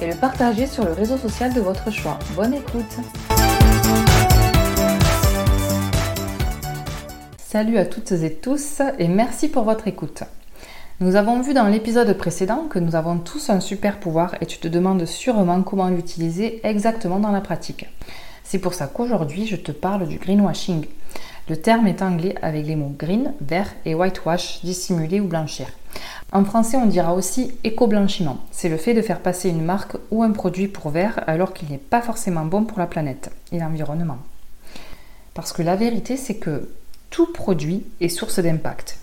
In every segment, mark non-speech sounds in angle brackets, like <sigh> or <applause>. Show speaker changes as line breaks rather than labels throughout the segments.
et le partager sur le réseau social de votre choix. Bonne écoute Salut à toutes et tous et merci pour votre écoute. Nous avons vu dans l'épisode précédent que nous avons tous un super pouvoir et tu te demandes sûrement comment l'utiliser exactement dans la pratique. C'est pour ça qu'aujourd'hui je te parle du greenwashing. Le terme est anglais avec les mots green, vert et whitewash, dissimuler ou blanchir. En français, on dira aussi éco-blanchiment. C'est le fait de faire passer une marque ou un produit pour vert alors qu'il n'est pas forcément bon pour la planète et l'environnement. Parce que la vérité, c'est que tout produit est source d'impact.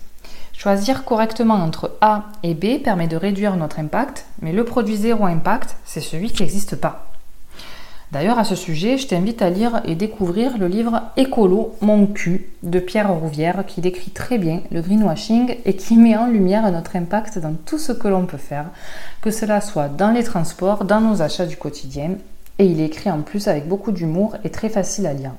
Choisir correctement entre A et B permet de réduire notre impact, mais le produit zéro impact, c'est celui qui n'existe pas. D'ailleurs, à ce sujet, je t'invite à lire et découvrir le livre Écolo, mon cul de Pierre Rouvière qui décrit très bien le greenwashing et qui met en lumière notre impact dans tout ce que l'on peut faire, que cela soit dans les transports, dans nos achats du quotidien. Et il est écrit en plus avec beaucoup d'humour et très facile à lire.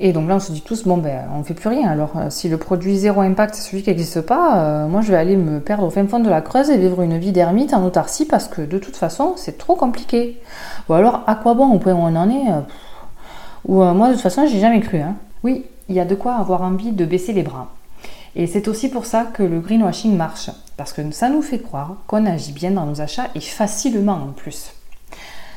Et donc là, on se dit tous, bon, ben, on ne fait plus rien. Alors, euh, si le produit zéro impact, c'est celui qui n'existe pas, euh, moi, je vais aller me perdre au fin fond de la Creuse et vivre une vie d'ermite en autarcie parce que de toute façon, c'est trop compliqué. Ou alors, à quoi bon au point où on en est euh, Ou moi, de toute façon, j'ai jamais cru. Hein. Oui, il y a de quoi avoir envie de baisser les bras. Et c'est aussi pour ça que le greenwashing marche. Parce que ça nous fait croire qu'on agit bien dans nos achats et facilement en plus.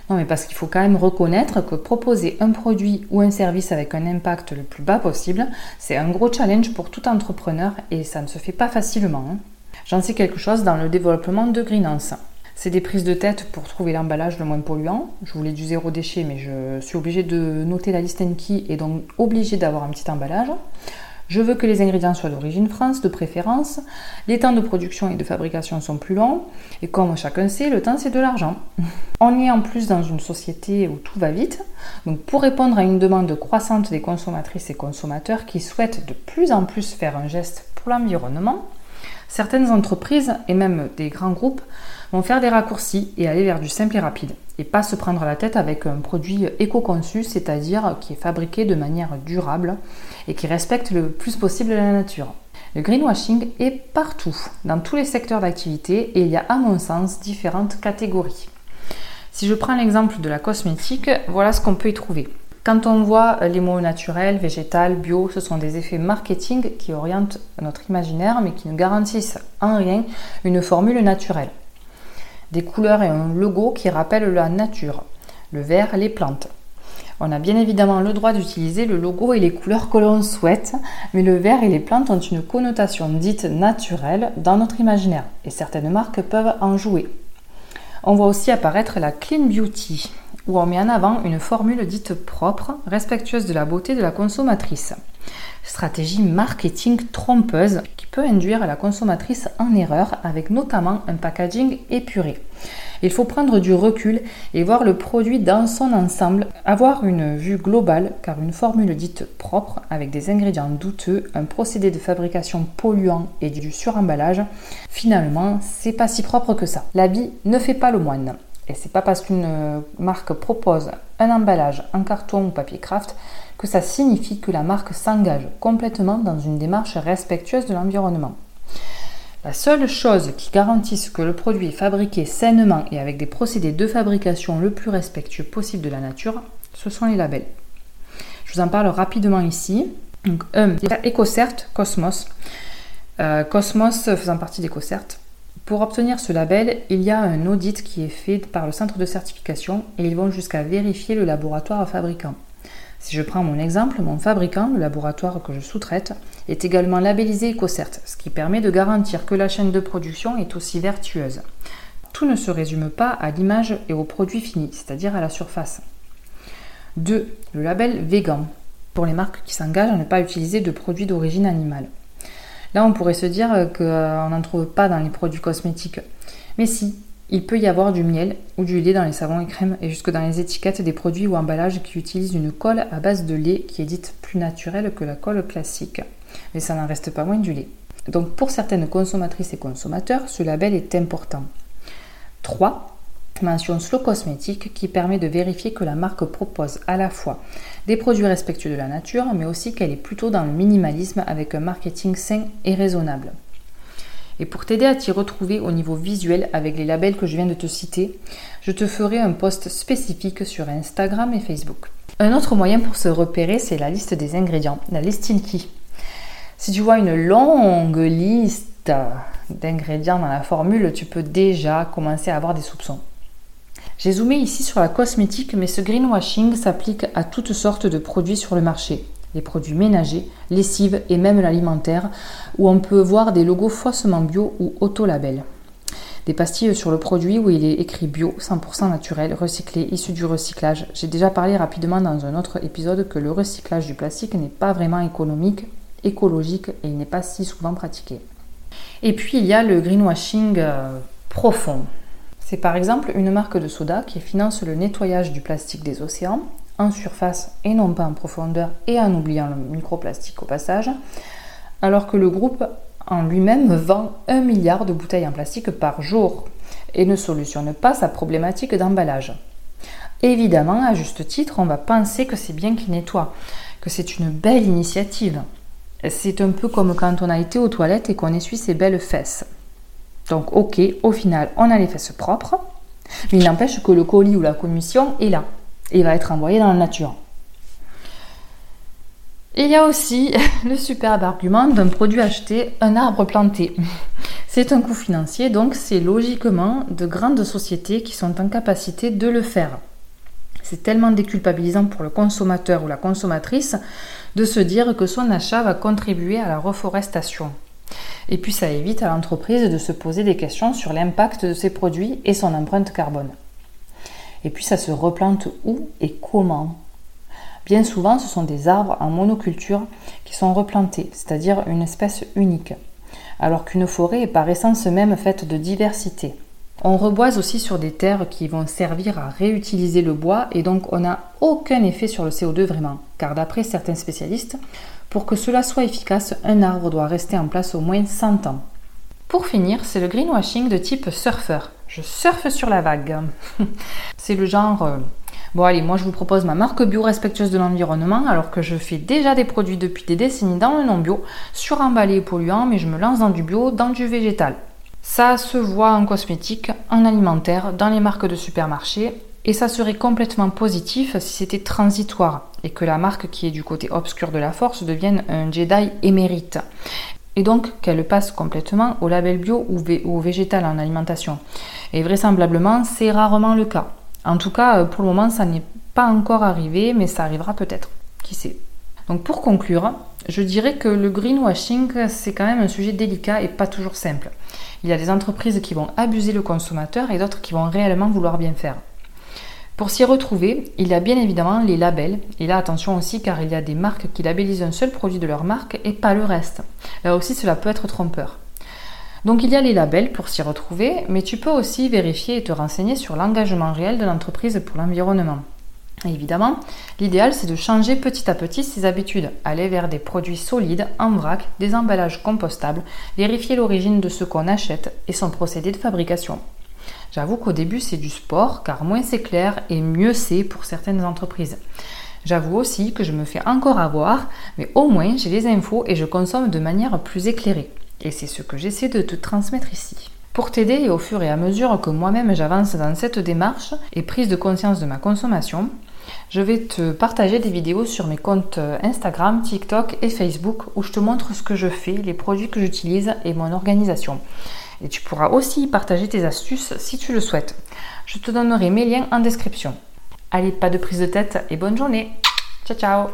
Non, mais parce qu'il faut quand même reconnaître que proposer un produit ou un service avec un impact le plus bas possible, c'est un gros challenge pour tout entrepreneur et ça ne se fait pas facilement. Hein. J'en sais quelque chose dans le développement de Greenance. C'est des prises de tête pour trouver l'emballage le moins polluant. Je voulais du zéro déchet, mais je suis obligée de noter la liste Enki et donc obligée d'avoir un petit emballage. Je veux que les ingrédients soient d'origine France, de préférence. Les temps de production et de fabrication sont plus longs. Et comme chacun sait, le temps c'est de l'argent. <laughs> On est en plus dans une société où tout va vite. Donc pour répondre à une demande croissante des consommatrices et consommateurs qui souhaitent de plus en plus faire un geste pour l'environnement, certaines entreprises et même des grands groupes vont faire des raccourcis et aller vers du simple et rapide et pas se prendre la tête avec un produit éco-conçu, c'est-à-dire qui est fabriqué de manière durable et qui respecte le plus possible la nature. Le greenwashing est partout, dans tous les secteurs d'activité, et il y a à mon sens différentes catégories. Si je prends l'exemple de la cosmétique, voilà ce qu'on peut y trouver. Quand on voit les mots naturel, végétal, bio, ce sont des effets marketing qui orientent notre imaginaire mais qui ne garantissent en rien une formule naturelle des couleurs et un logo qui rappellent la nature, le vert, les plantes. On a bien évidemment le droit d'utiliser le logo et les couleurs que l'on souhaite, mais le vert et les plantes ont une connotation dite naturelle dans notre imaginaire, et certaines marques peuvent en jouer. On voit aussi apparaître la clean beauty, où on met en avant une formule dite propre, respectueuse de la beauté de la consommatrice stratégie marketing trompeuse qui peut induire la consommatrice en erreur avec notamment un packaging épuré. Il faut prendre du recul et voir le produit dans son ensemble, avoir une vue globale car une formule dite propre avec des ingrédients douteux, un procédé de fabrication polluant et du suremballage, finalement, c'est pas si propre que ça. L'habit ne fait pas le moine. Et c'est pas parce qu'une marque propose un emballage en carton ou papier craft que ça signifie que la marque s'engage complètement dans une démarche respectueuse de l'environnement. La seule chose qui garantisse que le produit est fabriqué sainement et avec des procédés de fabrication le plus respectueux possible de la nature, ce sont les labels. Je vous en parle rapidement ici. Donc, un, EcoCert Cosmos. Euh, Cosmos faisant partie d'EcoCert. Pour obtenir ce label, il y a un audit qui est fait par le centre de certification et ils vont jusqu'à vérifier le laboratoire fabricant. Si je prends mon exemple, mon fabricant, le laboratoire que je sous-traite, est également labellisé EcoCert, ce qui permet de garantir que la chaîne de production est aussi vertueuse. Tout ne se résume pas à l'image et au produit fini, c'est-à-dire à la surface. 2. Le label vegan, pour les marques qui s'engagent à ne pas utiliser de produits d'origine animale. Là, on pourrait se dire qu'on n'en trouve pas dans les produits cosmétiques. Mais si, il peut y avoir du miel ou du lait dans les savons et crèmes et jusque dans les étiquettes des produits ou emballages qui utilisent une colle à base de lait qui est dite plus naturelle que la colle classique. Mais ça n'en reste pas moins du lait. Donc pour certaines consommatrices et consommateurs, ce label est important. 3. Mention Slow Cosmétique qui permet de vérifier que la marque propose à la fois des produits respectueux de la nature, mais aussi qu'elle est plutôt dans le minimalisme avec un marketing sain et raisonnable. Et pour t'aider à t'y retrouver au niveau visuel avec les labels que je viens de te citer, je te ferai un post spécifique sur Instagram et Facebook. Un autre moyen pour se repérer, c'est la liste des ingrédients, la listing key. Si tu vois une longue liste d'ingrédients dans la formule, tu peux déjà commencer à avoir des soupçons. J'ai zoomé ici sur la cosmétique, mais ce greenwashing s'applique à toutes sortes de produits sur le marché les produits ménagers, lessives et même l'alimentaire, où on peut voir des logos faussement bio ou auto-label. Des pastilles sur le produit où il est écrit bio, 100% naturel, recyclé, issu du recyclage. J'ai déjà parlé rapidement dans un autre épisode que le recyclage du plastique n'est pas vraiment économique, écologique et il n'est pas si souvent pratiqué. Et puis il y a le greenwashing euh, profond. C'est par exemple une marque de soda qui finance le nettoyage du plastique des océans en surface et non pas en profondeur et en oubliant le microplastique au passage, alors que le groupe en lui-même vend un milliard de bouteilles en plastique par jour et ne solutionne pas sa problématique d'emballage. Évidemment, à juste titre, on va penser que c'est bien qu'il nettoie, que c'est une belle initiative. C'est un peu comme quand on a été aux toilettes et qu'on essuie ses belles fesses. Donc ok, au final, on a les fesses propres, mais il n'empêche que le colis ou la commission est là et va être envoyé dans la nature. Il y a aussi <laughs> le superbe argument d'un produit acheté, un arbre planté. <laughs> C'est un coût financier, donc c'est logiquement de grandes sociétés qui sont en capacité de le faire. C'est tellement déculpabilisant pour le consommateur ou la consommatrice de se dire que son achat va contribuer à la reforestation. Et puis ça évite à l'entreprise de se poser des questions sur l'impact de ses produits et son empreinte carbone. Et puis ça se replante où et comment? Bien souvent, ce sont des arbres en monoculture qui sont replantés, c'est-à-dire une espèce unique, alors qu'une forêt est par essence même faite de diversité. On reboise aussi sur des terres qui vont servir à réutiliser le bois et donc on n'a aucun effet sur le CO2 vraiment, car d'après certains spécialistes, pour que cela soit efficace, un arbre doit rester en place au moins 100 ans. Pour finir, c'est le greenwashing de type surfeur. Je surfe sur la vague. <laughs> c'est le genre, euh, bon allez, moi je vous propose ma marque bio respectueuse de l'environnement alors que je fais déjà des produits depuis des décennies dans le non bio, suremballé et polluant, mais je me lance dans du bio, dans du végétal. Ça se voit en cosmétique, en alimentaire, dans les marques de supermarché, et ça serait complètement positif si c'était transitoire et que la marque qui est du côté obscur de la force devienne un Jedi émérite et donc qu'elle passe complètement au label bio ou, au végétal en alimentation. Et vraisemblablement, c'est rarement le cas. En tout cas, pour le moment, ça n'est pas encore arrivé, mais ça arrivera peut-être. Qui sait? Donc pour conclure, je dirais que le greenwashing, c'est quand même un sujet délicat et pas toujours simple. Il y a des entreprises qui vont abuser le consommateur et d'autres qui vont réellement vouloir bien faire. Pour s'y retrouver, il y a bien évidemment les labels. Et là, attention aussi, car il y a des marques qui labellisent un seul produit de leur marque et pas le reste. Là aussi, cela peut être trompeur. Donc il y a les labels pour s'y retrouver, mais tu peux aussi vérifier et te renseigner sur l'engagement réel de l'entreprise pour l'environnement. Évidemment, l'idéal c'est de changer petit à petit ses habitudes, aller vers des produits solides, en vrac, des emballages compostables, vérifier l'origine de ce qu'on achète et son procédé de fabrication. J'avoue qu'au début c'est du sport, car moins c'est clair et mieux c'est pour certaines entreprises. J'avoue aussi que je me fais encore avoir, mais au moins j'ai les infos et je consomme de manière plus éclairée. Et c'est ce que j'essaie de te transmettre ici. Pour t'aider et au fur et à mesure que moi-même j'avance dans cette démarche et prise de conscience de ma consommation, je vais te partager des vidéos sur mes comptes Instagram, TikTok et Facebook où je te montre ce que je fais, les produits que j'utilise et mon organisation. Et tu pourras aussi partager tes astuces si tu le souhaites. Je te donnerai mes liens en description. Allez, pas de prise de tête et bonne journée. Ciao ciao